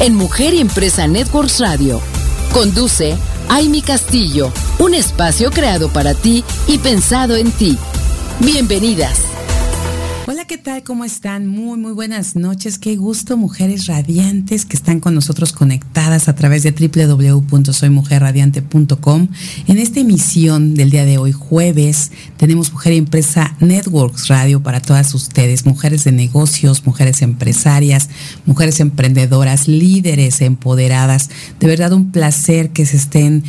en Mujer y Empresa Networks Radio. Conduce Aimi Castillo, un espacio creado para ti y pensado en ti. Bienvenidas. ¿Qué tal? ¿Cómo están? Muy, muy buenas noches. Qué gusto, mujeres radiantes que están con nosotros conectadas a través de www.soymujerradiante.com. En esta emisión del día de hoy, jueves, tenemos Mujer y Empresa Networks Radio para todas ustedes, mujeres de negocios, mujeres empresarias, mujeres emprendedoras, líderes empoderadas. De verdad, un placer que se estén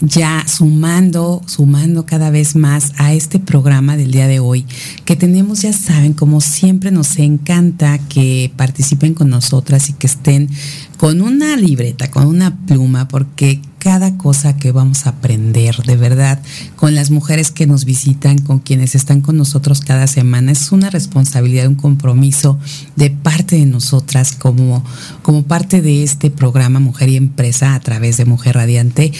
ya sumando, sumando cada vez más a este programa del día de hoy, que tenemos, ya saben, como siempre nos encanta que participen con nosotras y que estén con una libreta, con una pluma, porque cada cosa que vamos a aprender, de verdad, con las mujeres que nos visitan, con quienes están con nosotros cada semana, es una responsabilidad, un compromiso de parte de nosotras como, como parte de este programa Mujer y Empresa a través de Mujer Radiante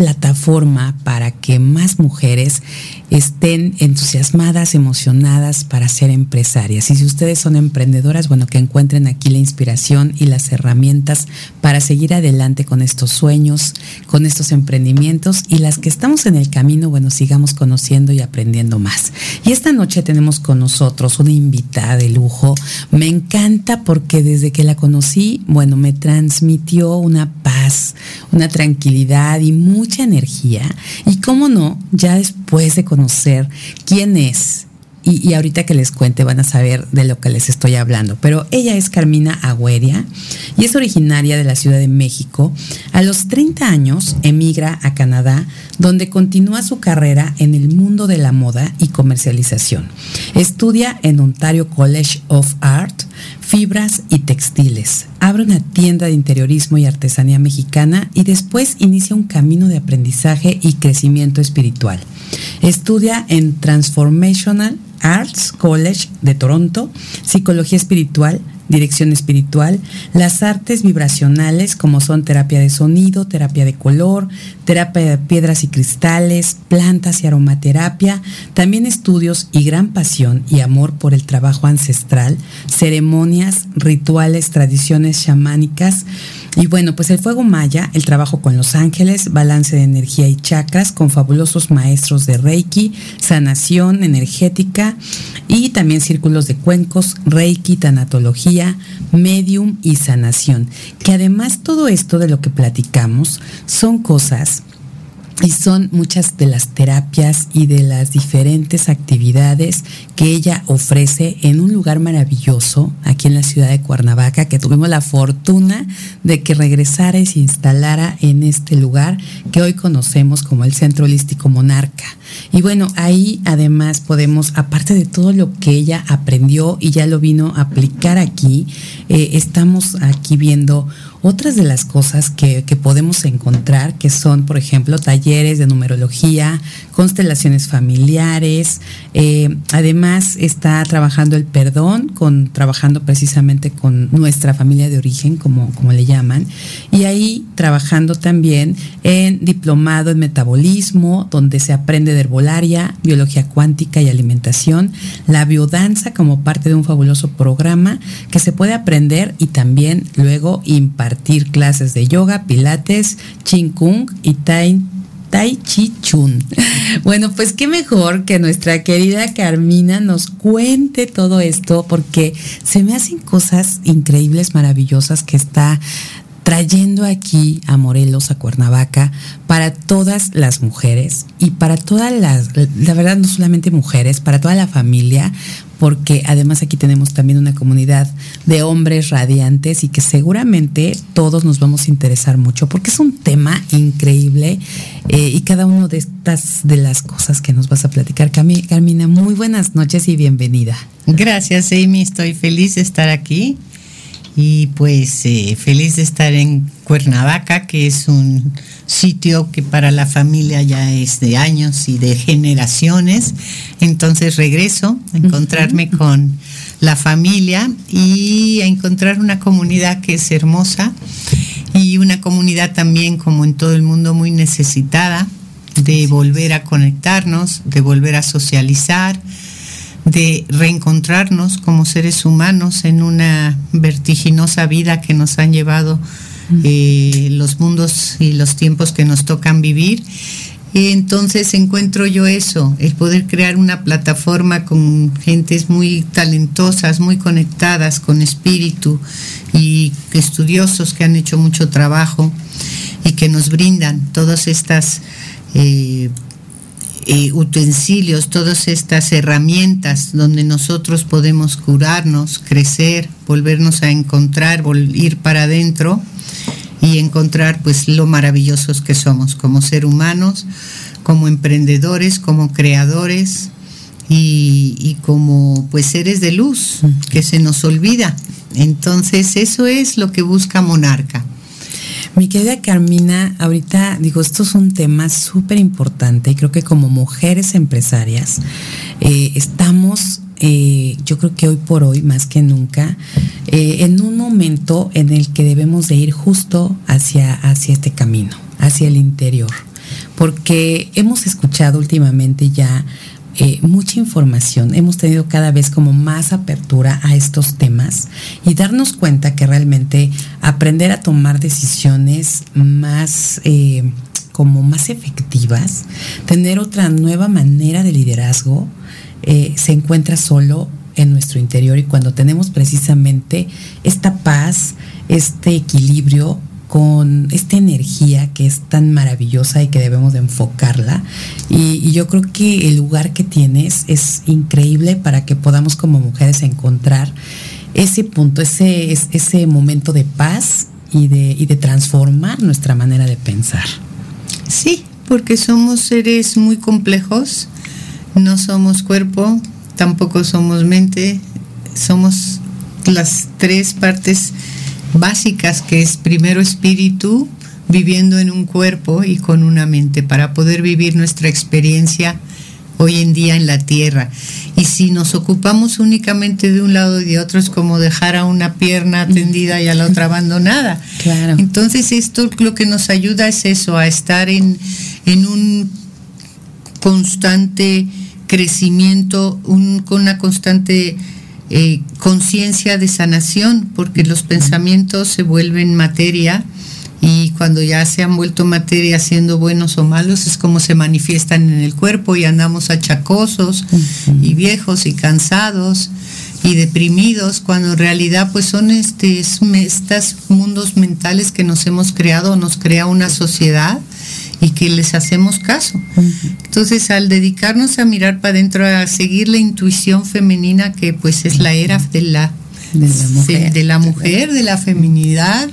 plataforma para que más mujeres estén entusiasmadas, emocionadas para ser empresarias. Y si ustedes son emprendedoras, bueno, que encuentren aquí la inspiración y las herramientas para seguir adelante con estos sueños, con estos emprendimientos y las que estamos en el camino, bueno, sigamos conociendo y aprendiendo más. Y esta noche tenemos con nosotros una invitada de lujo. Me encanta porque desde que la conocí, bueno, me transmitió una paz, una tranquilidad y mucha energía. Y cómo no, ya después de conocer quién es. Y, ahorita que les cuente van a saber de lo que les estoy hablando. Pero ella es Carmina Agüeria y es originaria de la Ciudad de México. A los 30 años emigra a Canadá, donde continúa su carrera en el mundo de la moda y comercialización. Estudia en Ontario College of Art, fibras y textiles. Abre una tienda de interiorismo y artesanía mexicana y después inicia un camino de aprendizaje y crecimiento espiritual. Estudia en Transformational Arts College de Toronto, Psicología Espiritual, dirección espiritual, las artes vibracionales como son terapia de sonido, terapia de color, terapia de piedras y cristales, plantas y aromaterapia, también estudios y gran pasión y amor por el trabajo ancestral, ceremonias, rituales, tradiciones chamánicas, y bueno, pues el fuego maya, el trabajo con los ángeles, balance de energía y chakras con fabulosos maestros de Reiki, sanación energética y también círculos de cuencos, Reiki, tanatología, medium y sanación. Que además todo esto de lo que platicamos son cosas y son muchas de las terapias y de las diferentes actividades que ella ofrece en un lugar maravilloso aquí en la ciudad de Cuernavaca, que tuvimos la fortuna de que regresara y se instalara en este lugar que hoy conocemos como el Centro Holístico Monarca. Y bueno, ahí además podemos, aparte de todo lo que ella aprendió y ya lo vino a aplicar aquí, eh, estamos aquí viendo otras de las cosas que, podemos encontrar, que son, por ejemplo, talleres de numerología, constelaciones familiares, eh, además está trabajando el perdón, con, trabajando precisamente con nuestra familia de origen, como, como le llaman, y ahí trabajando también en diplomado en metabolismo, donde se aprende de herbolaria, biología cuántica y alimentación, la biodanza como parte de un fabuloso programa que se puede aprender y también luego impartir clases de yoga, pilates, ching kung y tai, tai chi chun. Bueno, pues qué mejor que nuestra querida Carmina nos cuente todo esto porque se me hacen cosas increíbles, maravillosas que está trayendo aquí a Morelos, a Cuernavaca, para todas las mujeres y para todas las, la verdad no solamente mujeres, para toda la familia, porque además aquí tenemos también una comunidad de hombres radiantes y que seguramente todos nos vamos a interesar mucho porque es un tema increíble eh, y cada una de estas de las cosas que nos vas a platicar. Carmina, muy buenas noches y bienvenida. Gracias, Amy. Estoy feliz de estar aquí y pues eh, feliz de estar en Cuernavaca, que es un sitio que para la familia ya es de años y de generaciones. Entonces regreso a encontrarme con la familia y a encontrar una comunidad que es hermosa y una comunidad también como en todo el mundo muy necesitada de volver a conectarnos, de volver a socializar, de reencontrarnos como seres humanos en una vertiginosa vida que nos han llevado eh, los mundos y los tiempos que nos tocan vivir. Y entonces encuentro yo eso, el poder crear una plataforma con gentes muy talentosas, muy conectadas con espíritu y estudiosos que han hecho mucho trabajo y que nos brindan todas estas eh, eh, utensilios, todas estas herramientas donde nosotros podemos curarnos, crecer, volvernos a encontrar, ir para adentro y encontrar pues lo maravillosos que somos como ser humanos, como emprendedores, como creadores y, y como pues seres de luz que se nos olvida. Entonces eso es lo que busca Monarca. Mi querida Carmina, ahorita digo, esto es un tema súper importante y creo que como mujeres empresarias eh, estamos, eh, yo creo que hoy por hoy, más que nunca, eh, en un momento en el que debemos de ir justo hacia, hacia este camino, hacia el interior. Porque hemos escuchado últimamente ya eh, mucha información, hemos tenido cada vez como más apertura a estos temas y darnos cuenta que realmente aprender a tomar decisiones más... Eh, como más efectivas, tener otra nueva manera de liderazgo, eh, se encuentra solo en nuestro interior y cuando tenemos precisamente esta paz, este equilibrio con esta energía que es tan maravillosa y que debemos de enfocarla. Y, yo creo que el lugar que tienes es increíble para que podamos como mujeres encontrar ese punto, ese, ese momento de paz y de, y de transformar nuestra manera de pensar. Sí, porque somos seres muy complejos, no somos cuerpo, tampoco somos mente, somos las tres partes básicas que es primero espíritu viviendo en un cuerpo y con una mente para poder vivir nuestra experiencia hoy en día en la tierra. Y si nos ocupamos únicamente de un lado y de otro es como dejar a una pierna tendida y a la otra abandonada. Claro. Entonces esto lo que nos ayuda es eso, a estar en, en un constante crecimiento, un, con una constante eh, conciencia de sanación, porque los pensamientos se vuelven materia y cuando ya se han vuelto materia siendo buenos o malos es como se manifiestan en el cuerpo y andamos achacosos y viejos y cansados y deprimidos cuando en realidad pues son este, estos mundos mentales que nos hemos creado nos crea una sociedad y que les hacemos caso. Entonces, al dedicarnos a mirar para adentro, a seguir la intuición femenina, que pues es la era de la, de la, mujer. de la feminidad,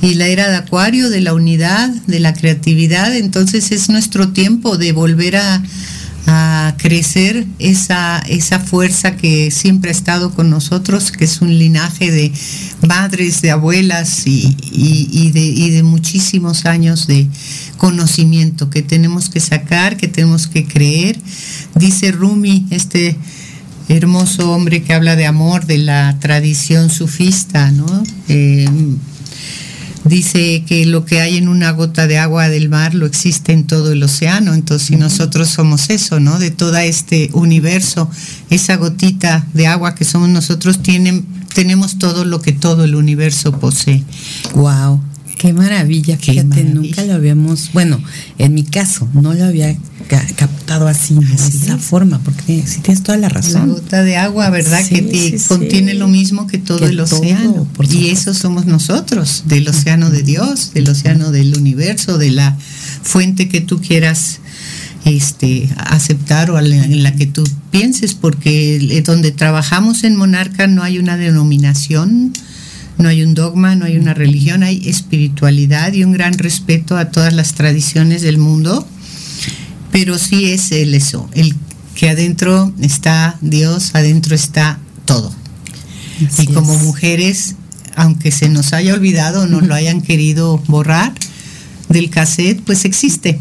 y la era de Acuario, de la unidad, de la creatividad, entonces es nuestro tiempo de volver a, a crecer esa, esa fuerza que siempre ha estado con nosotros, que es un linaje de madres, de abuelas y, y, de, y de muchísimos años de conocimiento que tenemos que sacar, que tenemos que creer. Dice Rumi, este hermoso hombre que habla de amor, de la tradición sufista, ¿no? Eh, dice que lo que hay en una gota de agua del mar lo existe en todo el océano. Entonces, nosotros somos eso, ¿no? De todo este universo, esa gotita de agua que somos nosotros, tienen, tenemos todo lo que todo el universo posee. Wow. Qué maravilla, fíjate, nunca lo habíamos, bueno, en mi caso, no lo había captado así, de esa forma, porque sí tienes toda la razón. La gota de agua, ¿verdad? que contiene lo mismo que todo el océano. y eso somos nosotros, del océano de Dios, del océano del universo, de la fuente que tú quieras este, aceptar o en la que tú pienses, porque donde trabajamos en Monarca no hay una denominación, no hay un dogma, no hay una religión, hay espiritualidad y un gran respeto a todas las tradiciones del mundo, pero sí es el eso, el que adentro está Dios, adentro está todo. y como mujeres aunque se nos haya olvidado o no lo hayan querido borrar del cassette, pues existe.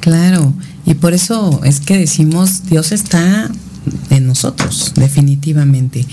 Claro, y por eso es que decimos, Dios está en nosotros, definitivamente.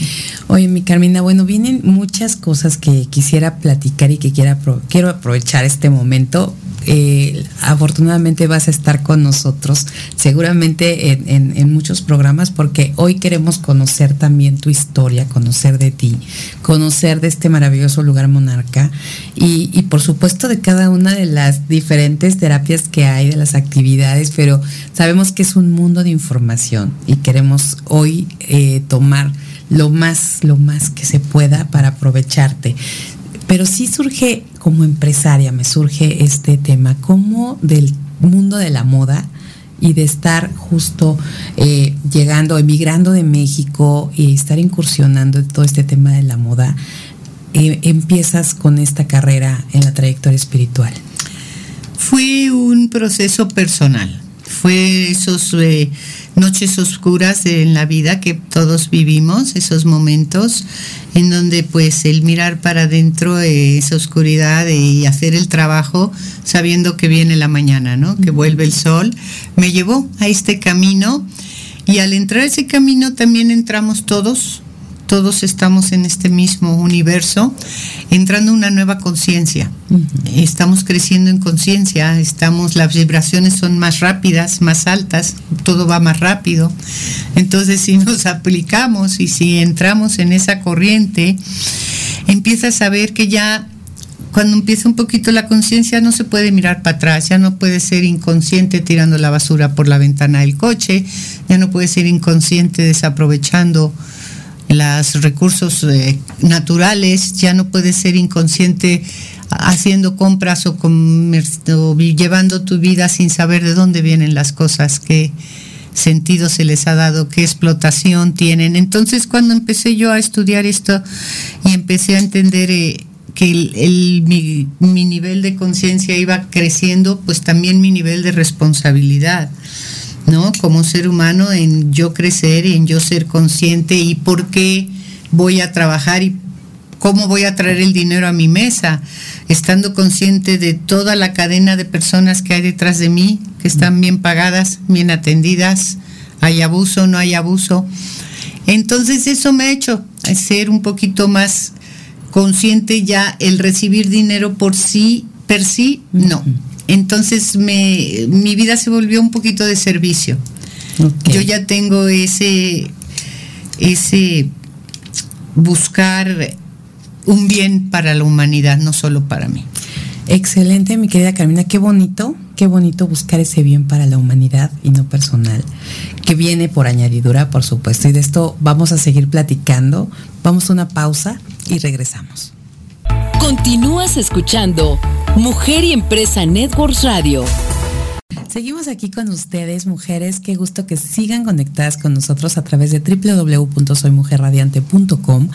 Oye, mi Carmina, bueno, vienen muchas cosas que quisiera platicar y que quiera, quiero aprovechar este momento eh, afortunadamente vas a estar con nosotros, seguramente en, muchos programas, porque hoy queremos conocer también tu historia, conocer de ti, conocer de este maravilloso lugar monarca y, por supuesto de cada una de las diferentes terapias que hay, de las actividades, pero sabemos que es un mundo de información y queremos hoy eh, tomar lo más, lo más que se pueda para aprovecharte. Pero sí surge como empresaria, me surge este tema, como del mundo de la moda y de estar justo eh, llegando, emigrando de México y estar incursionando en todo este tema de la moda, eh, empiezas con esta carrera en la trayectoria espiritual. Fue un proceso personal, fue esos eh, noches oscuras en la vida que todos vivimos, esos momentos en donde pues el mirar para adentro, eh, esa oscuridad y hacer el trabajo sabiendo que viene la mañana, ¿no? Que vuelve el sol, me llevó a este camino y al entrar ese camino también entramos todos, todos estamos en este mismo universo, entrando una nueva conciencia. Estamos creciendo en conciencia, estamos, las vibraciones son más rápidas, más altas, todo va más rápido. Entonces, si nos aplicamos y si entramos en esa corriente, empiezas a ver que ya cuando empieza un poquito la conciencia no se puede mirar para atrás, ya no puede ser inconsciente tirando la basura por la ventana del coche, ya no puede ser inconsciente desaprovechando los recursos eh, naturales, ya no puedes ser inconsciente haciendo compras o, llevando tu vida sin saber de dónde vienen las cosas, qué sentido se les ha dado, qué explotación tienen. Entonces cuando empecé yo a estudiar esto y empecé a entender eh, que el, mi nivel de conciencia iba creciendo, pues también mi nivel de responsabilidad. ¿No? Como ser humano, en yo crecer, en yo ser consciente y por qué voy a trabajar y cómo voy a traer el dinero a mi mesa, estando consciente de toda la cadena de personas que hay detrás de mí, que están bien pagadas, bien atendidas, hay abuso, no hay abuso. Entonces eso me ha hecho ser un poquito más consciente ya el recibir dinero por sí, per sí, no. Entonces me, mi vida se volvió un poquito de servicio. Yo ya tengo ese, ese buscar un bien para la humanidad, no solo para mí. Excelente, mi querida Carmina, qué bonito, qué bonito buscar ese bien para la humanidad y no personal, que viene por añadidura, por supuesto, y de esto vamos a seguir platicando. Vamos a una pausa y regresamos. Continúas escuchando Mujer y Empresa Networks Radio. Seguimos aquí con ustedes, mujeres. Qué gusto que sigan conectadas con nosotros a través de www.soymujerradiante.com.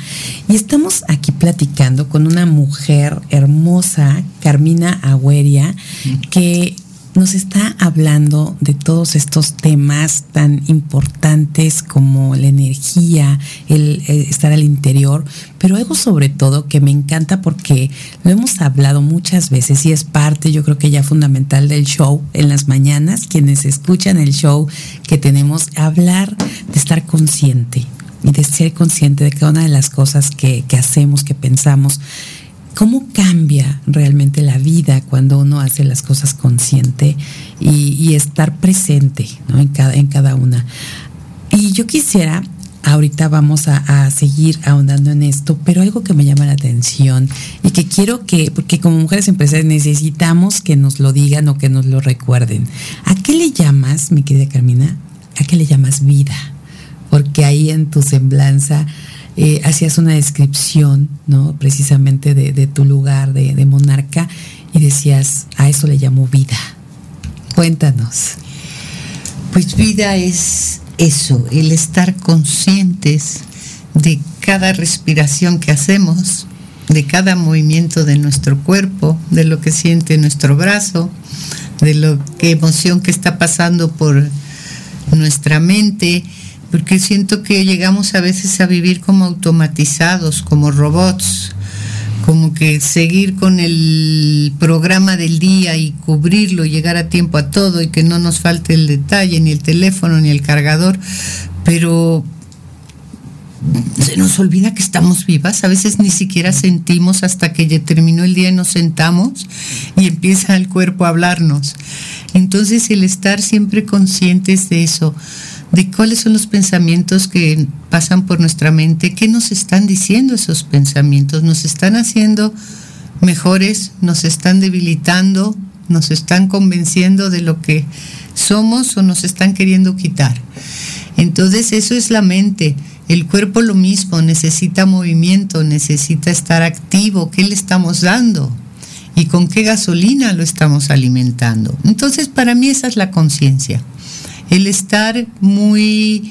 Y estamos aquí platicando con una mujer hermosa, Carmina Agüeria, que nos está hablando de todos estos temas tan importantes como la energía, el, estar al interior, pero algo sobre todo que me encanta porque lo hemos hablado muchas veces y es parte, yo creo que ya fundamental del show en las mañanas, quienes escuchan el show que tenemos, hablar de estar consciente y de ser consciente de cada una de las cosas que hacemos, que pensamos cómo cambia realmente la vida cuando uno hace las cosas consciente y, estar presente en, cada, en cada una. Y yo quisiera, ahorita vamos a, seguir ahondando en esto, pero algo que me llama la atención y que quiero que, porque como mujeres empresarias necesitamos que nos lo digan o que nos lo recuerden. ¿A qué le llamas, mi querida Carmina? ¿A qué le llamas vida? Porque ahí en tu semblanza eh, hacías una descripción, ¿no? Precisamente de, tu lugar de, monarca y decías, a eso le llamo vida. Cuéntanos. Pues vida es eso, el estar conscientes de cada respiración que hacemos, de cada movimiento de nuestro cuerpo, de lo que siente nuestro brazo, de lo que emoción que está pasando por nuestra mente porque siento que llegamos a veces a vivir como automatizados, como robots, como que seguir con el programa del día y cubrirlo, llegar a tiempo a todo y que no nos falte el detalle, ni el teléfono, ni el cargador, pero se nos olvida que estamos vivas, a veces ni siquiera sentimos hasta que ya terminó el día y nos sentamos y empieza el cuerpo a hablarnos. Entonces el estar siempre conscientes de eso, de cuáles son los pensamientos que pasan por nuestra mente, qué nos están diciendo esos pensamientos, nos están haciendo mejores, nos están debilitando, nos están convenciendo de lo que somos o nos están queriendo quitar. Entonces eso es la mente. El cuerpo lo mismo, necesita movimiento, necesita estar activo. ¿Qué le estamos dando? ¿Y con qué gasolina lo estamos alimentando? Entonces, para mí esa es la conciencia. El estar muy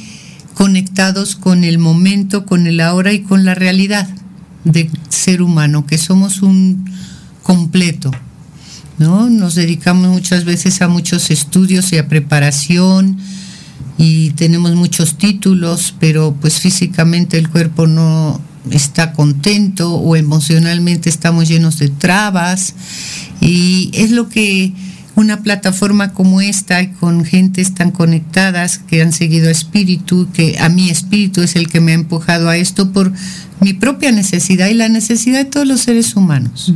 conectados con el momento, con el ahora y con la realidad de ser humano, que somos un completo. ¿no? Nos dedicamos muchas veces a muchos estudios y a preparación y tenemos muchos títulos, pero pues físicamente el cuerpo no está contento o emocionalmente estamos llenos de trabas y es lo que una plataforma como esta con gentes tan conectadas que han seguido a espíritu, que a mi espíritu es el que me ha empujado a esto por mi propia necesidad y la necesidad de todos los seres humanos,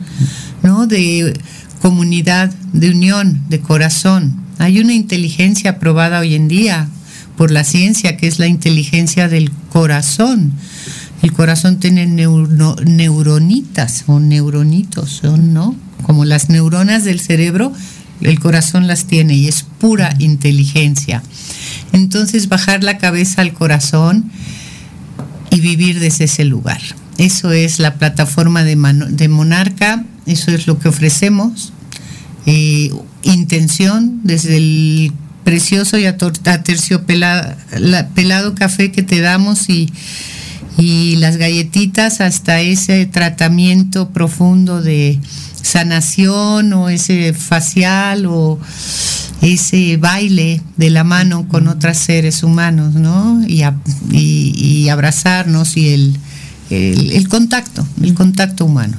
¿no? De comunidad, de unión, de corazón. Hay una inteligencia aprobada hoy en día por la ciencia, que es la inteligencia del corazón. El corazón tiene neuronitas o neuronitos, ¿no? Como las neuronas del cerebro, el corazón las tiene y es pura inteligencia. Entonces bajar la cabeza al corazón y vivir desde ese lugar. Eso es la plataforma de, de Monarca, eso es lo que ofrecemos. Eh, intención desde el precioso y aterciopelado café que te damos y las galletitas hasta ese tratamiento profundo de sanación o ese facial o ese baile de la mano con otros seres humanos, ¿no? Y, y, abrazarnos y el, el, el, contacto, el contacto humano.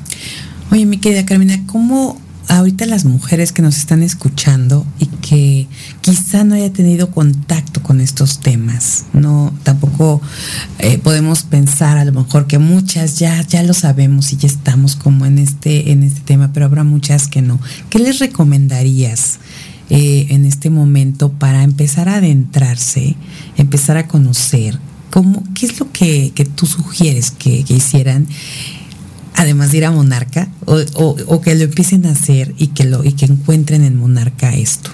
Oye, mi querida Carmina, ¿cómo ahorita las mujeres que nos están escuchando y que quizá no haya tenido contacto con estos temas, no tampoco eh, podemos pensar a lo mejor que muchas ya ya lo sabemos y ya estamos como en este en este tema, pero habrá muchas que no. ¿Qué les recomendarías? Eh, en este momento para empezar a adentrarse, empezar a conocer cómo, qué es lo que, que tú sugieres que, que hicieran además de ir a Monarca, o, que lo empiecen a hacer y que, lo, y que encuentren en Monarca esto?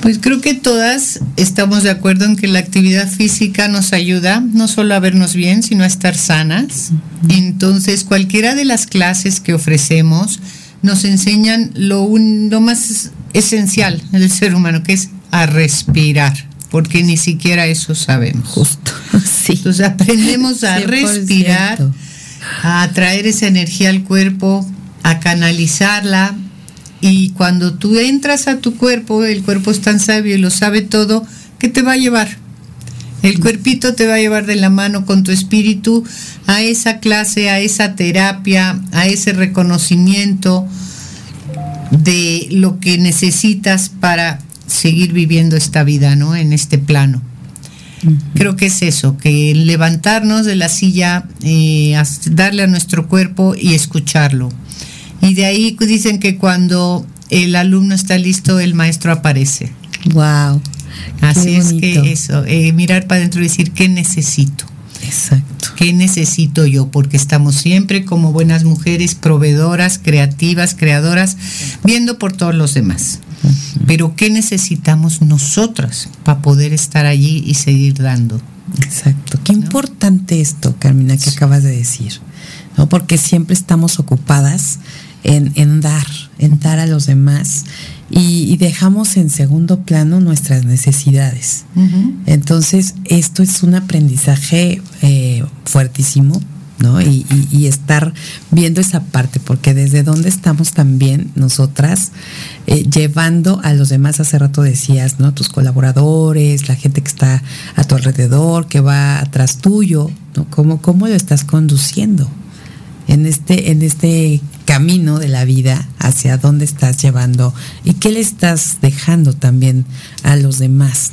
Pues creo que todas estamos de acuerdo en que la actividad física nos ayuda no solo a vernos bien, sino a estar sanas. Entonces, cualquiera de las clases que ofrecemos nos enseñan lo, lo más esencial del ser humano, que es a respirar, porque ni siquiera eso sabemos. Justo, sí. Entonces aprendemos a respirar a atraer esa energía al cuerpo, a canalizarla. Y cuando tú entras a tu cuerpo, el cuerpo es tan sabio y lo sabe todo, ¿qué te va a llevar? El cuerpito te va a llevar de la mano con tu espíritu a esa clase, a esa terapia, a ese reconocimiento de lo que necesitas para seguir viviendo esta vida, ¿no? En este plano. Creo que es eso, que levantarnos de la silla, eh, darle a nuestro cuerpo y escucharlo. Y de ahí dicen que cuando el alumno está listo, el maestro aparece. Wow. Así es que eso, eh, mirar para adentro y decir qué necesito. Exacto. ¿Qué necesito yo? Porque estamos siempre como buenas mujeres, proveedoras, creativas, creadoras, viendo por todos los demás. Pero ¿qué necesitamos nosotras para poder estar allí y seguir dando? Exacto. Qué importante esto, Carmina, que acabas de decir. ¿no? Porque siempre estamos ocupadas en, dar, en dar a los demás y, dejamos en segundo plano nuestras necesidades. Entonces, esto es un aprendizaje eh, fuertísimo ¿no? Y, estar viendo esa parte, porque desde dónde estamos también nosotras eh, llevando a los demás, hace rato decías, ¿no? Tus colaboradores, la gente que está a tu alrededor, que va atrás tuyo, ¿no? ¿Cómo, cómo lo estás conduciendo? en este, en este camino de la vida, hacia dónde estás llevando y qué le estás dejando también a los demás.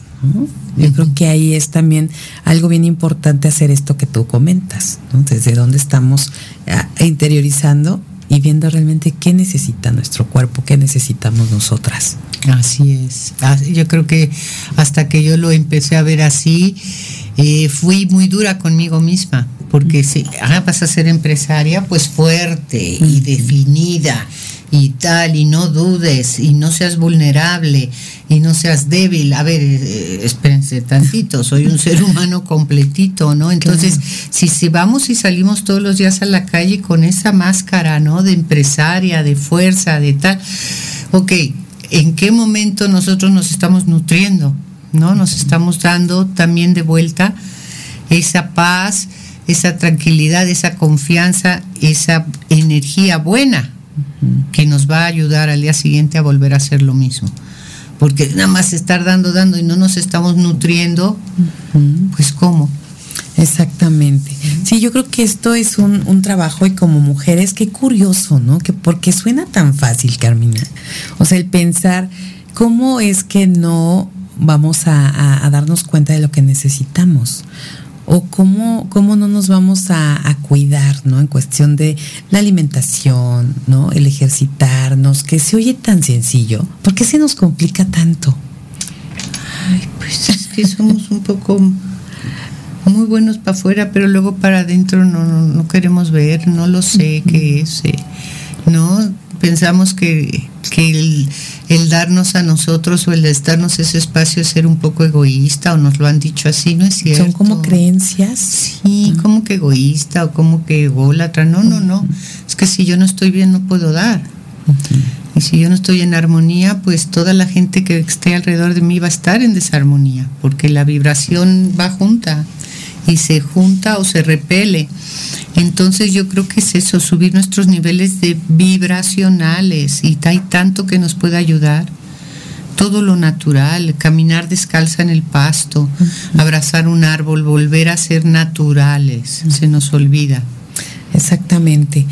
Yo creo que ahí es también algo bien importante hacer esto que tú comentas, desde dónde estamos ah, interiorizando y viendo realmente qué necesita nuestro cuerpo, qué necesitamos nosotras. Así es. Ah, yo creo que hasta que yo lo empecé a ver así, eh, fui muy dura conmigo misma porque si ah, vas a ser empresaria, pues fuerte y definida y tal, y no dudes, y no seas vulnerable, y no seas débil. A ver, eh, espérense tantito, soy un ser humano completito, ¿no? Entonces, si, si vamos y salimos todos los días a la calle con esa máscara, ¿no? De empresaria, de fuerza, de tal, ok, ¿en qué momento nosotros nos estamos nutriendo? ¿No? Nos estamos dando también de vuelta esa paz, esa tranquilidad, esa confianza, esa energía buena que nos va a ayudar al día siguiente a volver a hacer lo mismo. Porque nada más estar dando, dando y no nos estamos nutriendo, pues ¿cómo? Exactamente. Sí, yo creo que esto es un, trabajo y como mujeres, qué curioso, ¿no? Que porque suena tan fácil, Carmina. O sea, el pensar cómo es que no vamos a darnos cuenta de lo que necesitamos o cómo, cómo no nos vamos a, cuidar, ¿no? En cuestión de la alimentación, ¿no? El ejercitarnos, que se oye tan sencillo. ¿Por qué se nos complica tanto? Ay, pues es que somos un poco muy buenos para afuera, pero luego para adentro no, no, queremos ver, no lo sé qué es, eh, ¿no? Pensamos que, que el darnos a nosotros o el darnos ese espacio es ser un poco egoísta o nos lo han dicho así, ¿no es cierto? Son como creencias. Sí, como que egoísta o como que ególatra. No, no, no. Es que si yo no estoy bien no puedo dar. Y si yo no estoy en armonía, pues toda la gente que esté alrededor de mí va a estar en desarmonía, porque la vibración va junta y se junta o se repele. Entonces yo creo que es eso, subir nuestros niveles de vibracionales y hay tanto que nos puede ayudar. Todo lo natural, caminar descalza en el pasto, abrazar un árbol, volver a ser naturales, se nos olvida. Exactamente.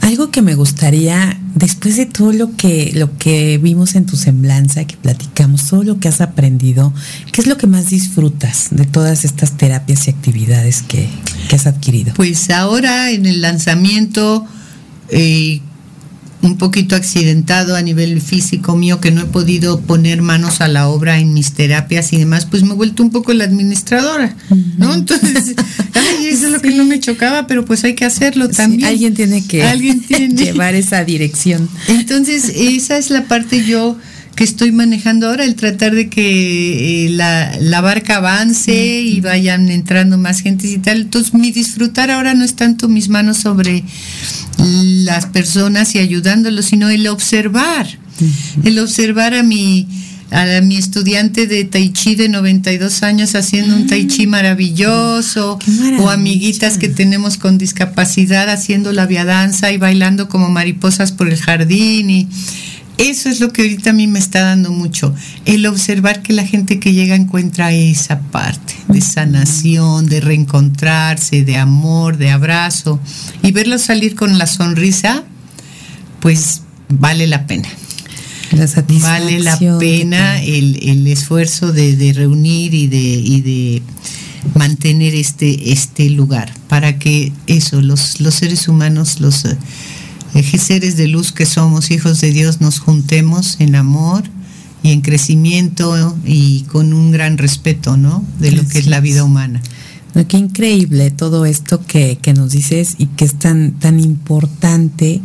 Algo que me gustaría, después de todo lo que, lo que vimos en tu semblanza, que platicamos, todo lo que has aprendido, ¿qué es lo que más disfrutas de todas estas terapias y actividades que, has adquirido? Pues ahora en el lanzamiento, eh, un poquito accidentado a nivel físico mío, que no he podido poner manos a la obra en mis terapias y demás, pues me he vuelto un poco la administradora, ¿no? Entonces, ay, eso es lo que no me chocaba, pero pues hay que hacerlo también. alguien tiene que ¿Alguien tiene? llevar esa dirección. Entonces, esa es la parte yo que estoy manejando ahora, el tratar de que eh, la, la, barca avance y vayan entrando más gentes y tal. Entonces, mi disfrutar ahora no es tanto mis manos sobre las personas y ayudándolos, sino el observar, el observar a mi a mi estudiante de Tai Chi de 92 años haciendo un Tai Chi ah, maravilloso, o amiguitas que tenemos con discapacidad haciendo la viadanza y bailando como mariposas por el jardín y eso es lo que ahorita a mí me está dando mucho, el observar que la gente que llega encuentra esa parte de sanación, de reencontrarse, de amor, de abrazo, y verlo salir con la sonrisa, pues vale la pena. vale la pena el, esfuerzo de, reunir y de, y de mantener este, este lugar para que eso, los, los seres humanos, los seres de luz que somos, hijos de Dios, nos juntemos en amor y en crecimiento y con un gran respeto, ¿no? De lo que es la vida humana. qué increíble todo esto que, nos dices y que es tan, tan importante.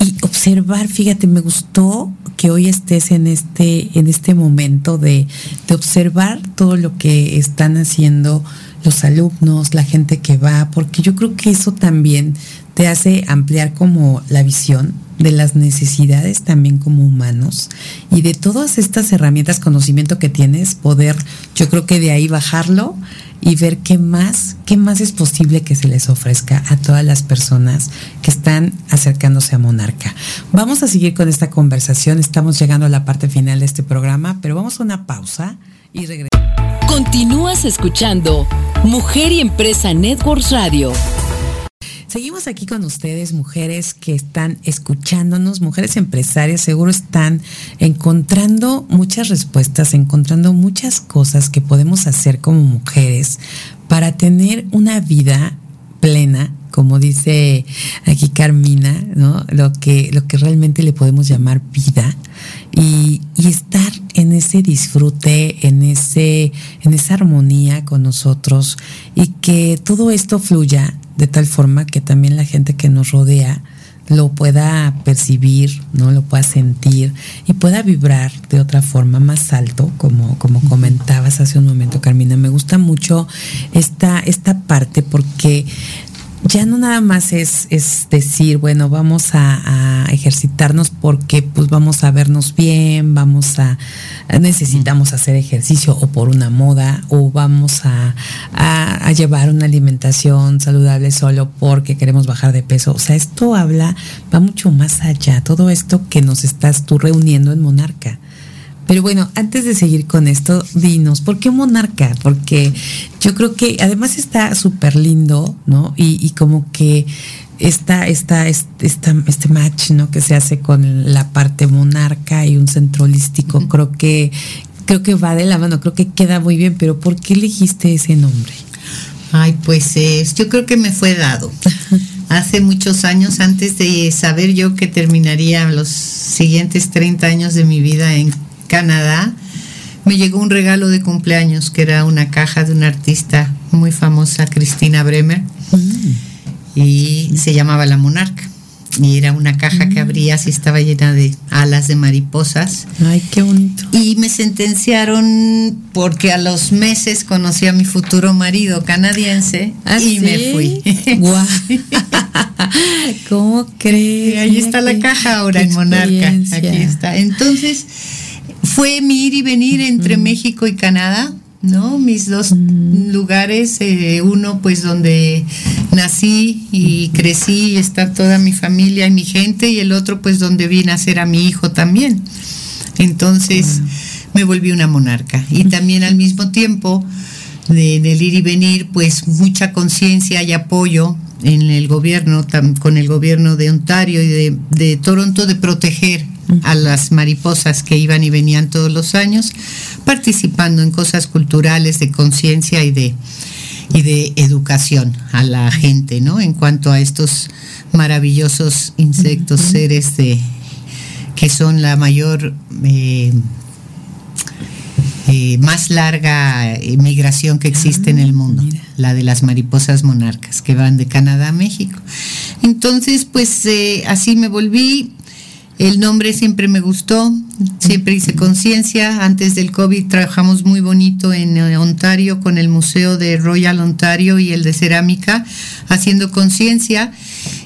Y observar, fíjate, me gustó que hoy estés en este, en este momento de, de observar todo lo que están haciendo los alumnos, la gente que va, porque yo creo que eso también te hace ampliar como la visión de las necesidades también como humanos y de todas estas herramientas, conocimiento que tienes, poder, yo creo que de ahí bajarlo y ver qué más, qué más es posible que se les ofrezca a todas las personas que están acercándose a Monarca. Vamos a seguir con esta conversación, estamos llegando a la parte final de este programa, pero vamos a una pausa y regresamos. Continúas escuchando Mujer y Empresa Networks Radio. Seguimos aquí con ustedes, mujeres que están escuchándonos, mujeres empresarias, seguro están encontrando muchas respuestas, encontrando muchas cosas que podemos hacer como mujeres para tener una vida plena, como dice aquí Carmina, ¿no? Lo que, lo que realmente le podemos llamar vida y, estar en ese disfrute, en ese, en esa armonía con nosotros y que todo esto fluya de tal forma que también la gente que nos rodea lo pueda percibir, ¿no? Lo pueda sentir y pueda vibrar de otra forma más alto, como, como comentabas hace un momento, Carmina. Me gusta mucho esta, esta parte porque ya no nada más es, es decir, bueno, vamos a, a, ejercitarnos porque pues vamos a vernos bien, vamos a, necesitamos hacer ejercicio o por una moda o vamos a, a, a, llevar una alimentación saludable solo porque queremos bajar de peso. O sea, esto habla, va mucho más allá, todo esto que nos estás tú reuniendo en Monarca. Pero bueno, antes de seguir con esto, dinos, ¿por qué monarca? Porque yo creo que además está súper lindo, ¿no? Y, y, como que está, está, está, este match, ¿no? Que se hace con la parte monarca y un centro holístico, uh -huh. creo que, creo que va de la mano, creo que queda muy bien, pero ¿por qué elegiste ese nombre? Ay, pues eh, yo creo que me fue dado. Hace muchos años, antes de saber yo que terminaría los siguientes 30 años de mi vida en Canadá, me llegó un regalo de cumpleaños que era una caja de una artista muy famosa, Cristina Bremer, mm. y se llamaba La Monarca. Y era una caja mm. que abrías y estaba llena de alas de mariposas. Ay, qué bonito. Y me sentenciaron porque a los meses conocí a mi futuro marido canadiense ¿Ah, y ¿sí? me fui. ¿Cómo crees? Ahí está la caja ahora en Monarca. Aquí está. Entonces, fue mi ir y venir entre mm. México y Canadá, ¿no? Mis dos mm. lugares, eh, uno pues donde nací y crecí y está toda mi familia y mi gente, y el otro pues donde vine a ser a mi hijo también. Entonces mm. me volví una monarca. Y también al mismo tiempo de, del ir y venir, pues mucha conciencia y apoyo en el gobierno, con el gobierno de Ontario y de, de Toronto, de proteger a las mariposas que iban y venían todos los años, participando en cosas culturales de conciencia y de, y de educación a la gente, ¿no? En cuanto a estos maravillosos insectos, seres de que son la mayor eh, eh, más larga migración que existe ah, en el mundo, mira. la de las mariposas monarcas que van de Canadá a México. Entonces, pues eh, así me volví el nombre siempre me gustó, siempre hice conciencia. Antes del COVID trabajamos muy bonito en Ontario con el Museo de Royal Ontario y el de Cerámica, haciendo conciencia.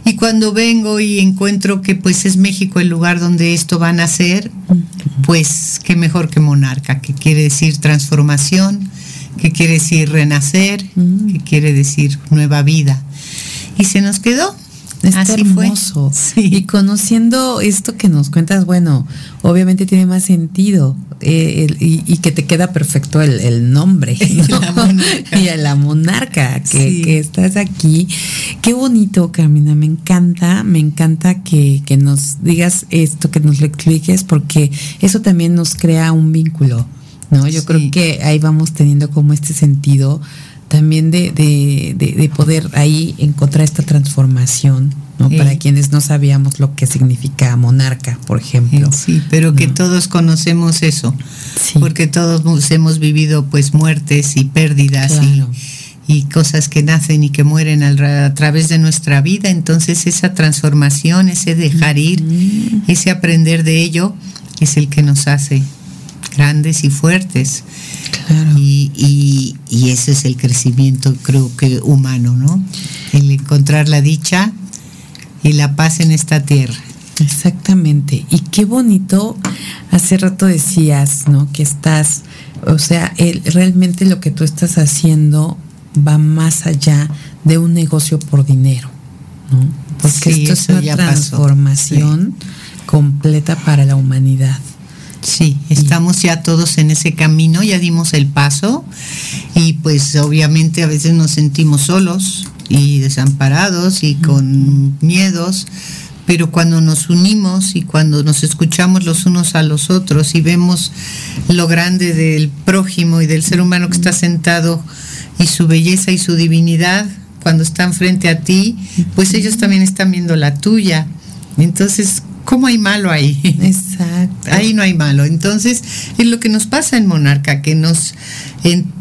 Y cuando vengo y encuentro que pues es México el lugar donde esto va a nacer, pues qué mejor que monarca, que quiere decir transformación, que quiere decir renacer, que quiere decir nueva vida. Y se nos quedó. Está Así hermoso. Sí. Y conociendo esto que nos cuentas, bueno, obviamente tiene más sentido eh, el, y, y, que te queda perfecto el, el nombre ¿no? la y a la monarca que, sí. que, estás aquí. Qué bonito, Carmina, me encanta, me encanta que, que nos digas esto, que nos lo expliques, porque eso también nos crea un vínculo. ¿no? Yo sí. creo que ahí vamos teniendo como este sentido también de, de, de, de, poder ahí encontrar esta transformación, ¿no? Sí. Para quienes no sabíamos lo que significa monarca, por ejemplo. Sí, pero que ¿no? todos conocemos eso, sí. porque todos hemos vivido pues muertes y pérdidas claro. y, y, cosas que nacen y que mueren a, través de nuestra vida, entonces esa transformación, ese dejar ir, mm -hmm. ese aprender de ello, es el que nos hace grandes y fuertes. Claro. Y, y, y, ese es el crecimiento, creo que humano, ¿no? El encontrar la dicha y la paz en esta tierra. Exactamente. Y qué bonito, hace rato decías, ¿no? Que estás, o sea, el, realmente lo que tú estás haciendo va más allá de un negocio por dinero, ¿no? Porque sí, esto es una transformación sí. completa para la humanidad. Sí, estamos ya todos en ese camino, ya dimos el paso y pues obviamente a veces nos sentimos solos y desamparados y con miedos, pero cuando nos unimos y cuando nos escuchamos los unos a los otros y vemos lo grande del prójimo y del ser humano que está sentado y su belleza y su divinidad cuando están frente a ti, pues ellos también están viendo la tuya. Entonces, ¿cómo hay malo ahí? Exacto. Ahí no hay malo. Entonces, es lo que nos pasa en Monarca, que nos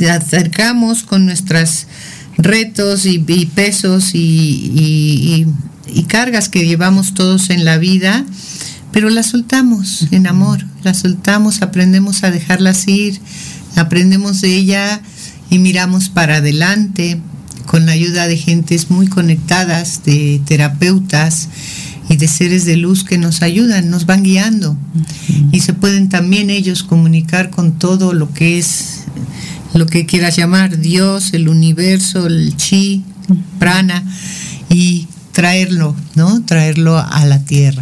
acercamos con nuestros retos y, pesos y, y, cargas que llevamos todos en la vida, pero las soltamos en amor, las soltamos, aprendemos a dejarlas ir, aprendemos de ella y miramos para adelante con la ayuda de gentes muy conectadas, de terapeutas y de seres de luz que nos ayudan, nos van guiando. Y se pueden también ellos comunicar con todo lo que es, lo que quieras llamar, Dios, el universo, el chi, prana, y traerlo, ¿no? Traerlo a la tierra.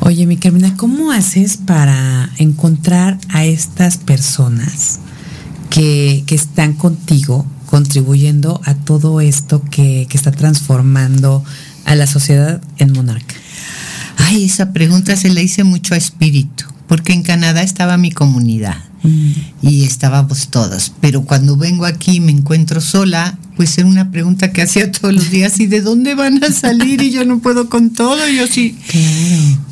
Oye, mi Carmina, ¿cómo haces para encontrar a estas personas que, que están contigo contribuyendo a todo esto que, está transformando a la sociedad en Monarca? Ay, esa pregunta se la hice mucho a Espíritu, porque en Canadá estaba mi comunidad mm. y estábamos todos, pero cuando vengo aquí y me encuentro sola, pues era una pregunta que hacía todos los días, ¿y de dónde van a salir? Y yo no puedo con todo, yo sí.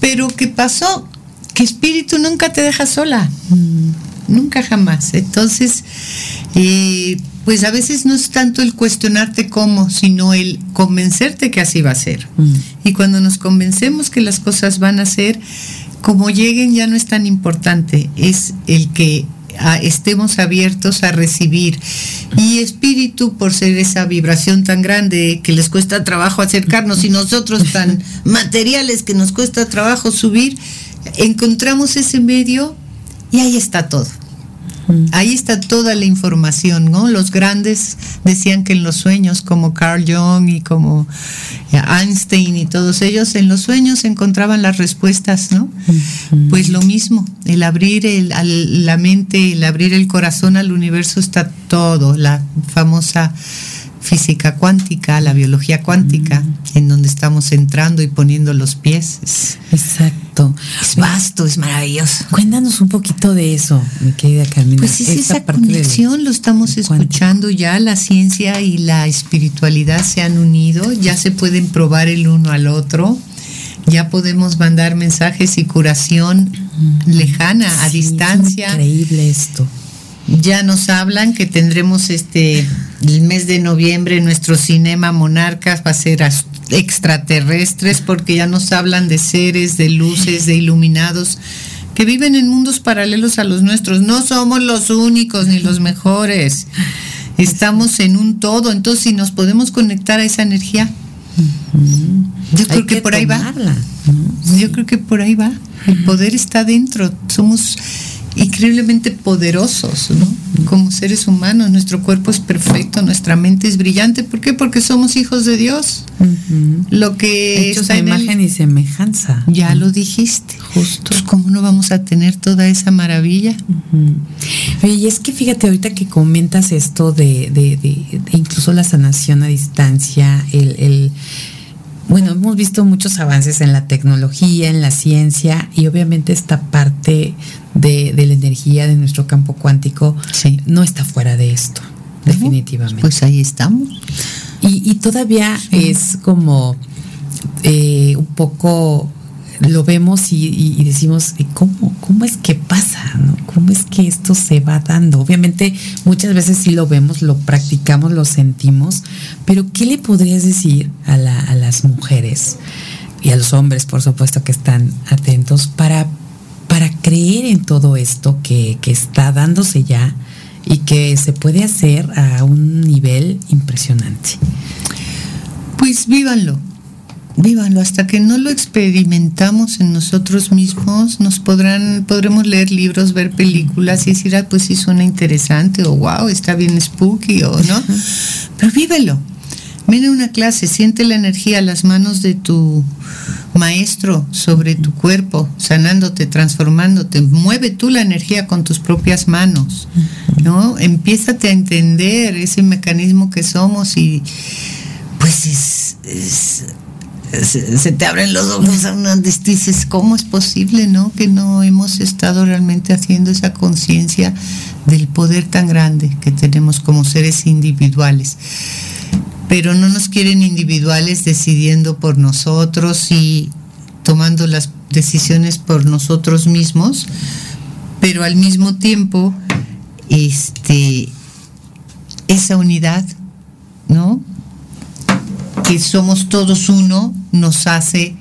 Pero ¿qué pasó? Que Espíritu nunca te deja sola, mm. nunca jamás. Entonces, eh, pues a veces no es tanto el cuestionarte cómo, sino el convencerte que así va a ser. Mm. Y cuando nos convencemos que las cosas van a ser, como lleguen ya no es tan importante, es el que estemos abiertos a recibir. Y espíritu, por ser esa vibración tan grande que les cuesta trabajo acercarnos y nosotros tan materiales que nos cuesta trabajo subir, encontramos ese medio y ahí está todo. Ahí está toda la información, ¿no? Los grandes decían que en los sueños, como Carl Jung y como eh, Einstein y todos ellos, en los sueños encontraban las respuestas, ¿no? Pues lo mismo, el abrir la mente, el abrir el corazón al universo está todo, la famosa física cuántica, la biología cuántica, mm. en donde estamos entrando y poniendo los pies. Exacto. Es vasto, es maravilloso. Cuéntanos un poquito de eso, mi querida Carmina. Pues es esa conexión, lo estamos escuchando ya, la ciencia y la espiritualidad se han unido, ya se pueden probar el uno al otro ya podemos mandar mensajes y curación mm. lejana, a distancia. Es increíble esto ya nos hablan que tendremos este el mes de noviembre nuestro cinema Monarcas va a ser extraterrestres porque ya nos hablan de seres, de luces, de iluminados que viven en mundos paralelos a los nuestros. No somos los únicos ni los mejores. Estamos en un todo, entonces si nos podemos conectar a esa energía, yo creo que, por ahí va. Yo creo que por ahí va. El poder está dentro. Somos increíblemente poderosos, ¿no? Como seres humanos, nuestro cuerpo es perfecto, nuestra mente es brillante. ¿Por qué? Porque somos hijos de Dios. Lo que Hechos está imagen y semejanza. Ya lo dijiste. Justo. Pues, ¿cómo no vamos a tener toda esa maravilla? y es que fíjate ahorita que comentas esto de, de, de, incluso la sanación a distancia, el, el bueno, hemos visto muchos avances en la tecnología, en la ciencia y obviamente esta parte de, la energía de nuestro campo cuántico no está fuera de esto, definitivamente. Pues ahí estamos. Y, todavía es como eh, un poco lo vemos y, decimos, ¿cómo, ¿cómo es que pasa? ¿Cómo es que esto se va dando? Obviamente muchas veces sí lo vemos, lo practicamos, lo sentimos, pero ¿qué le podrías decir a, las mujeres y a los hombres, por supuesto, que están atentos para, para creer en todo esto que, que está dándose ya y que se puede hacer a un nivel impresionante? Pues vívanlo, vívanlo hasta que no lo experimentamos en nosotros mismos nos podrán podremos leer libros ver películas y decir ah pues sí suena interesante o wow está bien spooky o no pero vívelo Ven a una clase, siente la energía, las manos de tu maestro sobre tu cuerpo, sanándote, transformándote. Mueve tú la energía con tus propias manos, ¿no? Empiézate a entender ese mecanismo que somos y pues es, se, te abren los ojos a una dices, ¿cómo es posible, no? Que no hemos estado realmente haciendo esa conciencia del poder tan grande que tenemos como seres individuales. Pero no nos quieren individuales decidiendo por nosotros y tomando las decisiones por nosotros mismos, pero al mismo tiempo, este, esa unidad, ¿no? Que somos todos uno, nos hace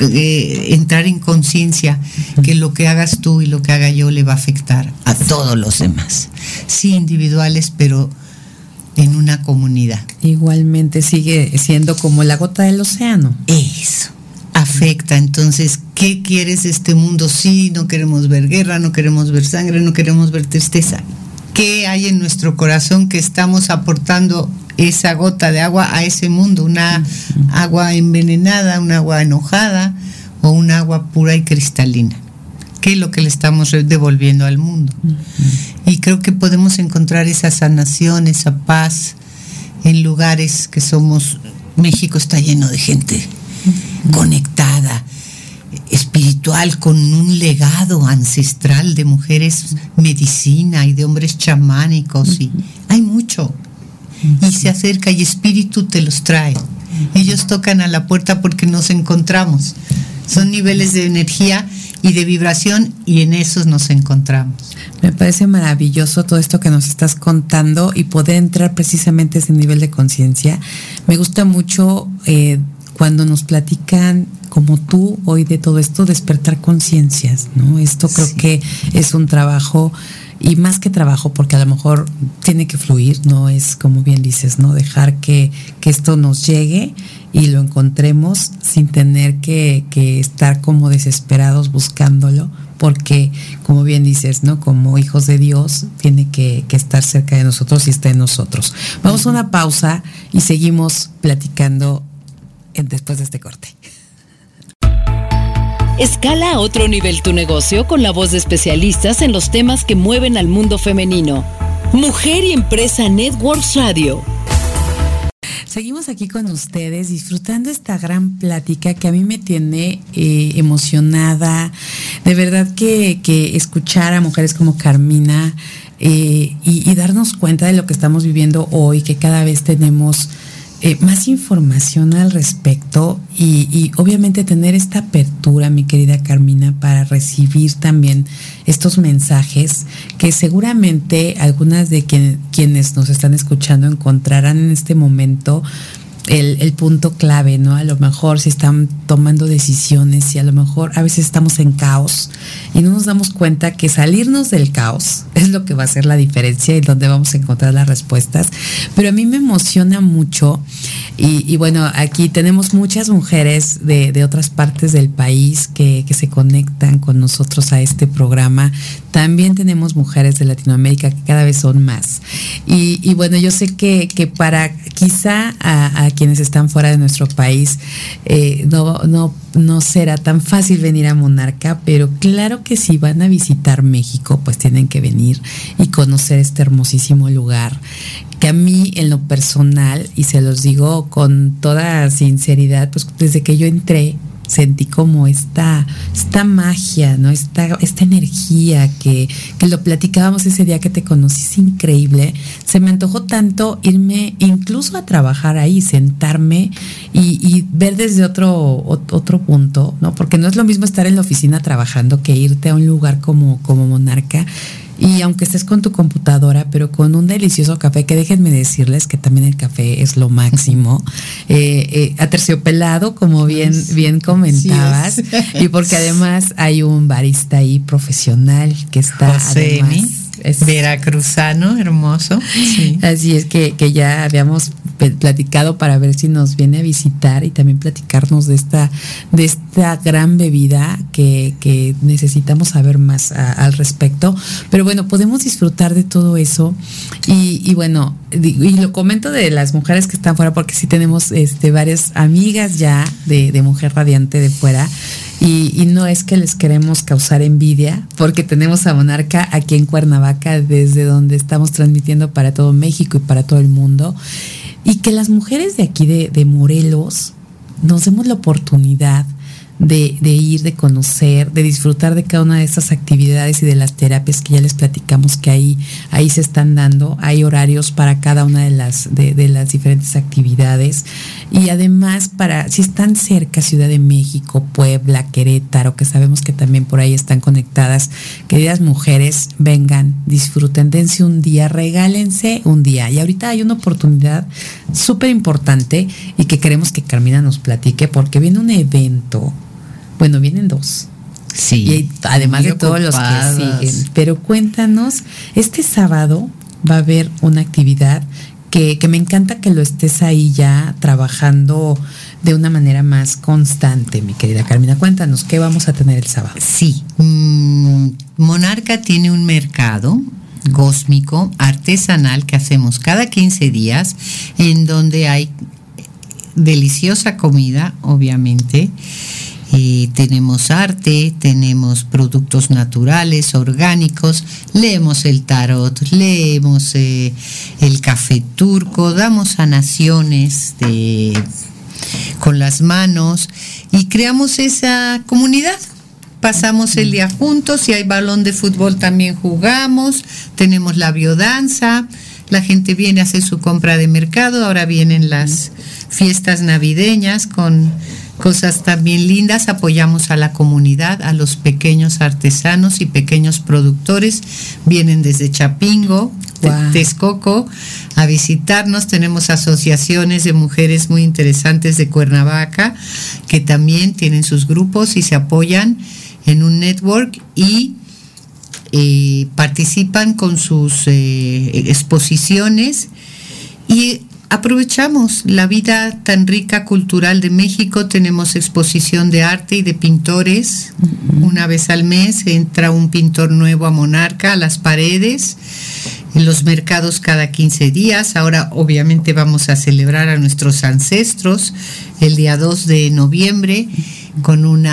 eh, entrar en conciencia que lo que hagas tú y lo que haga yo le va a afectar a todos los demás. Sí, individuales, pero en una comunidad. Igualmente sigue siendo como la gota del océano. Eso afecta. Entonces, ¿qué quieres de este mundo? Sí, no queremos ver guerra, no queremos ver sangre, no queremos ver tristeza. ¿Qué hay en nuestro corazón que estamos aportando esa gota de agua a ese mundo? Una agua envenenada, un agua enojada o un agua pura y cristalina. ¿Qué es lo que le estamos devolviendo al mundo? Y creo que podemos encontrar esa sanación, esa paz en lugares que somos. México está lleno de gente conectada, espiritual, con un legado ancestral de mujeres medicina y de hombres chamánicos. Y hay mucho. Y se acerca y espíritu te los trae. Ellos tocan a la puerta porque nos encontramos. Son niveles de energía y de vibración y en esos nos encontramos. Me parece maravilloso todo esto que nos estás contando y poder entrar precisamente a ese nivel de conciencia. Me gusta mucho eh, cuando nos platican como tú hoy de todo esto, despertar conciencias, ¿no? Esto creo que es un trabajo y más que trabajo, porque a lo mejor tiene que fluir, no es como bien dices, ¿no? Dejar que, que esto nos llegue y lo encontremos sin tener que, que estar como desesperados buscándolo, porque como bien dices, ¿no? Como hijos de Dios, tiene que, que estar cerca de nosotros y está en nosotros. Vamos a una pausa y seguimos platicando después de este corte. Escala a otro nivel tu negocio con la voz de especialistas en los temas que mueven al mundo femenino. Mujer y Empresa Networks Radio. Seguimos aquí con ustedes disfrutando esta gran plática que a mí me tiene eh, emocionada. De verdad que, escuchar a mujeres como Carmina eh, y darnos cuenta de lo que estamos viviendo hoy, que cada vez tenemos eh, más información al respecto y, obviamente tener esta apertura, mi querida Carmina, para recibir también estos mensajes que seguramente algunas de quienes nos están escuchando encontrarán en este momento el, punto clave, ¿no? A lo mejor si están tomando decisiones y a lo mejor a veces estamos en caos y no nos damos cuenta que salirnos del caos es lo que va a hacer la diferencia y donde vamos a encontrar las respuestas. Pero a mí me emociona mucho y, bueno, aquí tenemos muchas mujeres de, otras partes del país que, se conectan con nosotros a este programa. También tenemos mujeres de Latinoamérica que cada vez son más. Y, bueno, yo sé que, para quizá a, quienes están fuera de nuestro país eh, no, no, no será tan fácil venir a Monarca, pero claro que si van a visitar México, pues tienen que venir y conocer este hermosísimo lugar que a mí en lo personal, y se los digo con toda sinceridad, pues desde que yo entré, sentí como esta, esta magia, ¿no? Esta, esta energía que, que, lo platicábamos ese día que te conocí, es increíble. Se me antojó tanto irme incluso a trabajar ahí, sentarme y, ver desde otro, otro punto, ¿no? Porque no es lo mismo estar en la oficina trabajando que irte a un lugar como, como Monarca y aunque estés con tu computadora, pero con un delicioso café, que déjenme decirles que también el café es lo máximo, eh, eh, aterciopelado, como bien, bien comentabas, y porque además hay un barista ahí profesional que está además, es veracruzano, hermoso. Así es que, que ya habíamos platicado para ver si nos viene a visitar y también platicarnos de esta, de esta gran bebida que, que necesitamos saber más al respecto. Pero bueno, podemos disfrutar de todo eso. Y, y, bueno, y lo comento de las mujeres que están fuera, porque sí tenemos este, varias amigas ya de, Mujer Radiante de fuera. Y, no es que les queremos causar envidia, porque tenemos a Monarca aquí en Cuernavaca, desde donde estamos transmitiendo para todo México y para todo el mundo y que las mujeres de aquí de, de Morelos nos demos la oportunidad de, de, ir, de conocer, de disfrutar de cada una de estas actividades y de las terapias que ya les platicamos que ahí, ahí se están dando. Hay horarios para cada una de las, de, de las diferentes actividades. Y además, para, si están cerca, Ciudad de México, Puebla, Querétaro, que sabemos que también por ahí están conectadas, queridas mujeres, vengan, disfruten, dense un día, regálense un día. Y ahorita hay una oportunidad súper importante y que queremos que Carmina nos platique porque viene un evento bueno, vienen dos. Sí. Y además de todos ocupadas. los que siguen. Pero cuéntanos, este sábado va a haber una actividad que, que, me encanta que lo estés ahí ya trabajando de una manera más constante, mi querida Carmina. Cuéntanos, ¿qué vamos a tener el sábado? Sí. Mm, Monarca tiene un mercado cósmico artesanal que hacemos cada 15 días en donde hay deliciosa comida, obviamente. Tenemos arte, tenemos productos naturales, orgánicos, leemos el tarot, leemos eh, el café turco, damos sanaciones de, con las manos y creamos esa comunidad. Pasamos el día juntos, si hay balón de fútbol también jugamos, tenemos la biodanza, la gente viene a hacer su compra de mercado, ahora vienen las fiestas navideñas con cosas también lindas, apoyamos a la comunidad, a los pequeños artesanos y pequeños productores, vienen desde Chapingo, wow. Texcoco, a visitarnos, tenemos asociaciones de mujeres muy interesantes de Cuernavaca, que también tienen sus grupos y se apoyan en un network y eh, participan con sus eh, exposiciones. Y aprovechamos la vida tan rica cultural de México, tenemos exposición de arte y de pintores, una vez al mes entra un pintor nuevo a Monarca, a las paredes, en los mercados cada 15 días, ahora obviamente vamos a celebrar a nuestros ancestros el día 2 de noviembre con un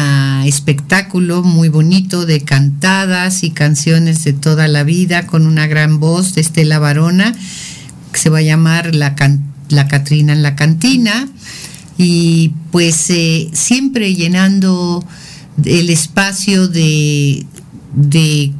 espectáculo muy bonito de cantadas y canciones de toda la vida, con una gran voz de Estela Varona, que se va a llamar La, Can la Catrina en la Cantina, y pues eh, siempre llenando el espacio de, de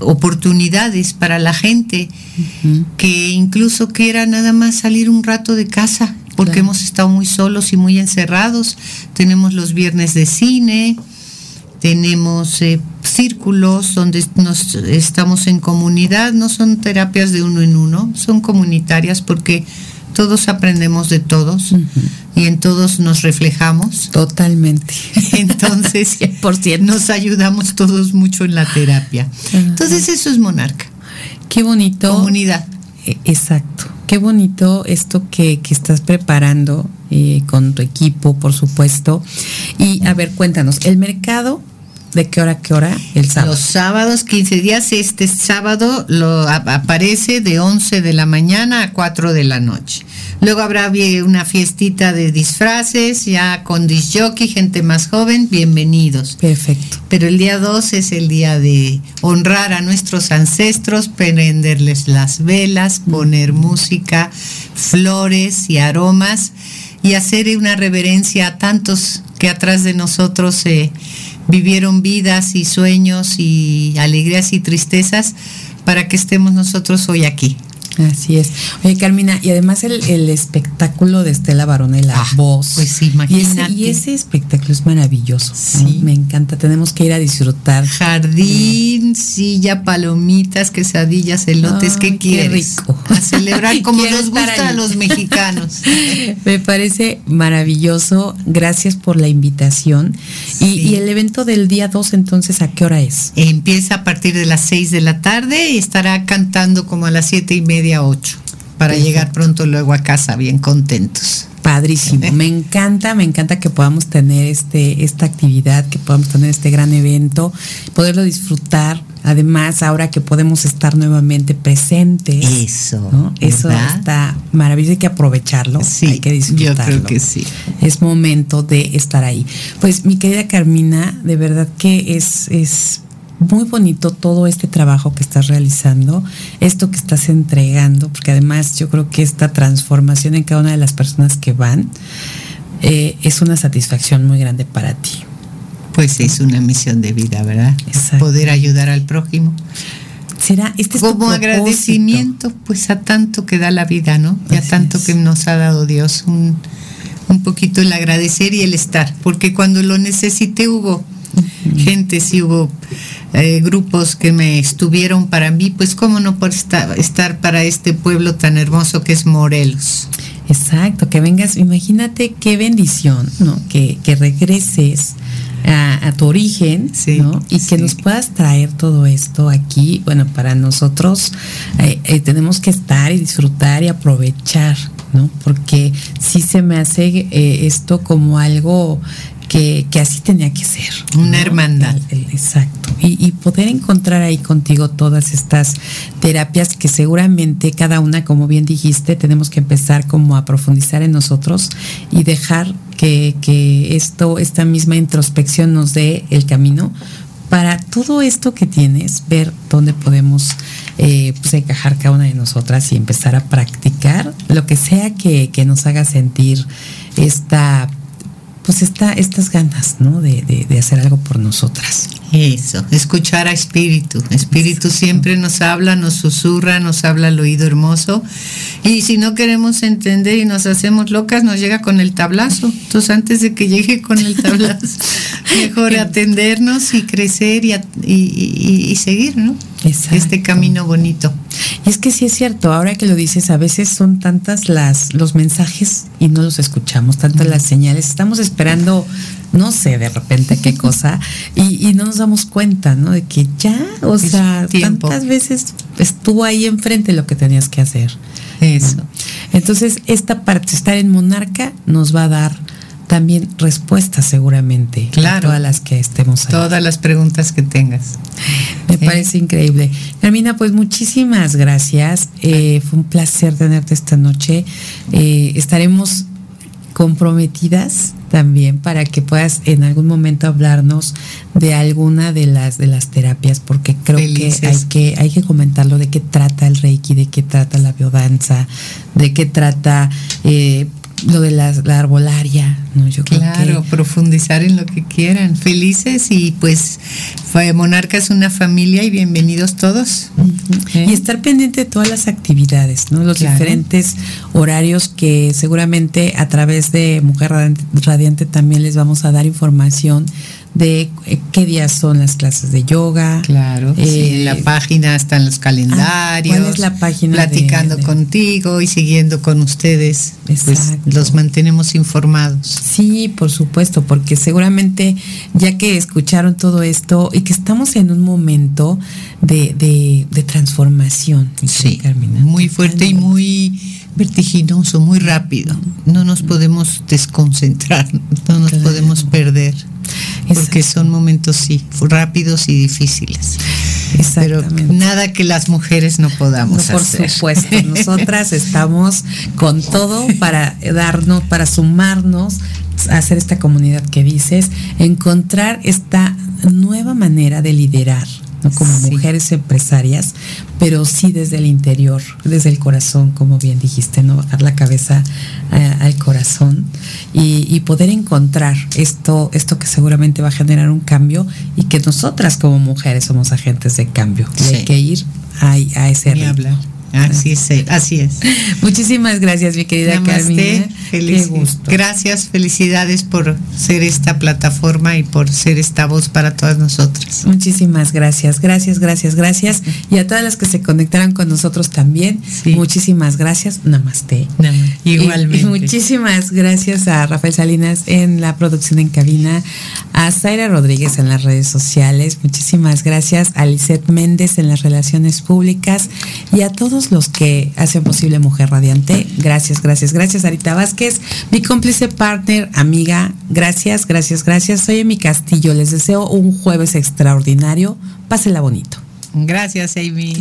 oportunidades para la gente uh -huh. que incluso quiera nada más salir un rato de casa porque claro. hemos estado muy solos y muy encerrados. Tenemos los viernes de cine, tenemos eh, círculos donde nos estamos en comunidad, no son terapias de uno en uno, son comunitarias porque todos aprendemos de todos uh -huh. y en todos nos reflejamos. Totalmente. Entonces, nos ayudamos todos mucho en la terapia. Uh -huh. Entonces, eso es Monarca. Qué bonito. Comunidad. Exacto. Qué bonito esto que, que estás preparando eh, con tu equipo, por supuesto. Y a ver, cuéntanos, el mercado ¿De qué hora a qué hora? El sábado. Los sábados, 15 días. Este sábado lo aparece de 11 de la mañana a 4 de la noche. Luego habrá una fiestita de disfraces, ya con disjockey, gente más joven, bienvenidos. Perfecto. Pero el día 2 es el día de honrar a nuestros ancestros, prenderles las velas, poner música, flores y aromas y hacer una reverencia a tantos que atrás de nosotros se... Eh, vivieron vidas y sueños y alegrías y tristezas para que estemos nosotros hoy aquí. Así es. Oye, Carmina, y además el, el espectáculo de Estela Barona y la ah, voz. Pues imagínate. Y ese, y ese espectáculo es maravilloso. Sí. ¿no? Me encanta. Tenemos que ir a disfrutar. Jardín, silla, palomitas, quesadillas, elotes. Ay, ¿Qué quieres? Qué rico. A celebrar como nos gusta a los mexicanos. Me parece maravilloso. Gracias por la invitación. Sí. Y, y, el evento del día 2, entonces, ¿a qué hora es? Empieza a partir de las 6 de la tarde y estará cantando como a las siete y media a 8 para Perfecto. llegar pronto luego a casa bien contentos. Padrísimo, me encanta, me encanta que podamos tener este esta actividad, que podamos tener este gran evento, poderlo disfrutar. Además, ahora que podemos estar nuevamente presentes, eso, ¿no? eso está maravilloso, hay que aprovecharlo, sí, hay que disfrutarlo. Yo creo que sí. Es momento de estar ahí. Pues mi querida Carmina, de verdad que es es muy bonito todo este trabajo que estás realizando, esto que estás entregando, porque además yo creo que esta transformación en cada una de las personas que van eh, es una satisfacción muy grande para ti. Pues es una misión de vida, ¿verdad? Poder ayudar al prójimo. Será este como agradecimiento pues a tanto que da la vida, ¿no? Y a tanto que nos ha dado Dios un, un poquito el agradecer y el estar, porque cuando lo necesité hubo gente, sí hubo eh, grupos que me estuvieron para mí, pues cómo no por estar, estar para este pueblo tan hermoso que es Morelos. Exacto, que vengas, imagínate qué bendición, ¿no? Que, que regreses a, tu origen, ¿no? Y que nos puedas traer todo esto aquí. Bueno, para nosotros eh, eh, tenemos que estar y disfrutar y aprovechar, ¿no? Porque sí se me hace esto como algo que, así tenía que ser. Una hermandad. exacto. Y, poder encontrar ahí contigo todas estas terapias que seguramente cada una, como bien dijiste, tenemos que empezar como a profundizar en nosotros y dejar que, esto, esta misma introspección nos dé el camino para todo esto que tienes, ver dónde podemos eh, pues encajar cada una de nosotras y empezar a practicar lo que sea que, que nos haga sentir esta pues está estas ganas, ¿no? De, de, hacer algo por nosotras. Eso, escuchar a Espíritu. Espíritu siempre nos habla, nos susurra, nos habla al oído hermoso. Y si no queremos entender y nos hacemos locas, nos llega con el tablazo. Entonces, antes de que llegue con el tablazo, mejor atendernos y crecer y, y, y seguir, ¿no? este camino bonito. Y es que sí es cierto, ahora que lo dices, a veces son tantas las los mensajes y no los escuchamos, tantas las señales, estamos esperando, no sé, de repente qué cosa, y, no nos damos cuenta, ¿no? De que ya, o sea, tantas veces estuvo ahí enfrente lo que tenías que hacer. Eso. Entonces, esta parte, estar en Monarca, nos va a dar también respuestas seguramente claro, a todas las que estemos ahí. Todas las preguntas que tengas. Me parece increíble. Carmina, pues muchísimas gracias. Eh, fue un placer tenerte esta noche. Eh, estaremos comprometidas también para que puedas en algún momento hablarnos de alguna de las de las terapias porque creo que hay que hay que comentarlo de qué trata el reiki de qué trata la biodanza de qué trata eh, lo de la, arbolaria, ¿no? Yo claro, profundizar en lo que quieran. Felices y pues Monarca es una familia y bienvenidos todos. Y estar pendiente de todas las actividades, ¿no? Los diferentes horarios que seguramente a través de Mujer Radiante también les vamos a dar información de eh, qué días son las clases de yoga. Claro. en la eh, página están los calendarios. ¿Cuál es la página? Platicando contigo y siguiendo con ustedes. Pues los mantenemos informados. Sí, por supuesto, porque seguramente ya que escucharon todo esto y que estamos en un momento de, de, transformación. Sí, muy fuerte y muy vertiginoso, muy rápido. No nos podemos desconcentrar, no nos podemos perder porque son momentos sí, rápidos y difíciles. Pero nada que las mujeres no podamos hacer. Por supuesto, nosotras estamos con todo para darnos, para sumarnos, hacer esta comunidad que dices, encontrar esta nueva manera de liderar ¿no? como mujeres empresarias, pero sí desde el interior, desde el corazón, como bien dijiste, ¿no? Bajar la cabeza eh, al corazón y, poder encontrar esto, esto que seguramente va a generar un cambio y que nosotras como mujeres somos agentes de cambio. hay que ir a, a ese ritmo. Así es, así es. Muchísimas gracias, mi querida Carmen. Feliz, gusto. Gracias, felicidades por ser esta plataforma y por ser esta voz para todas nosotras. Muchísimas gracias, gracias, gracias, gracias. Y a todas las que se conectaron con nosotros también, muchísimas gracias. Namaste. Namaste. Igualmente. Y, muchísimas gracias a Rafael Salinas en la producción en cabina, a Zaira Rodríguez en las redes sociales, muchísimas gracias a Lisette Méndez en las relaciones públicas y a todos los que hacen posible Mujer Radiante. Gracias, gracias, gracias, Arita Vázquez, mi cómplice, partner, amiga. Gracias, gracias, gracias. Soy mi Castillo. Les deseo un jueves extraordinario. Pásela bonito. Gracias, Amy.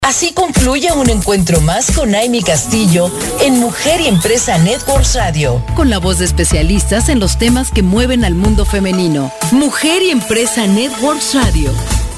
Así concluye un encuentro más con Amy Castillo en Mujer y Empresa Networks Radio. Con la voz de especialistas en los temas que mueven al mundo femenino. Mujer y Empresa Networks Radio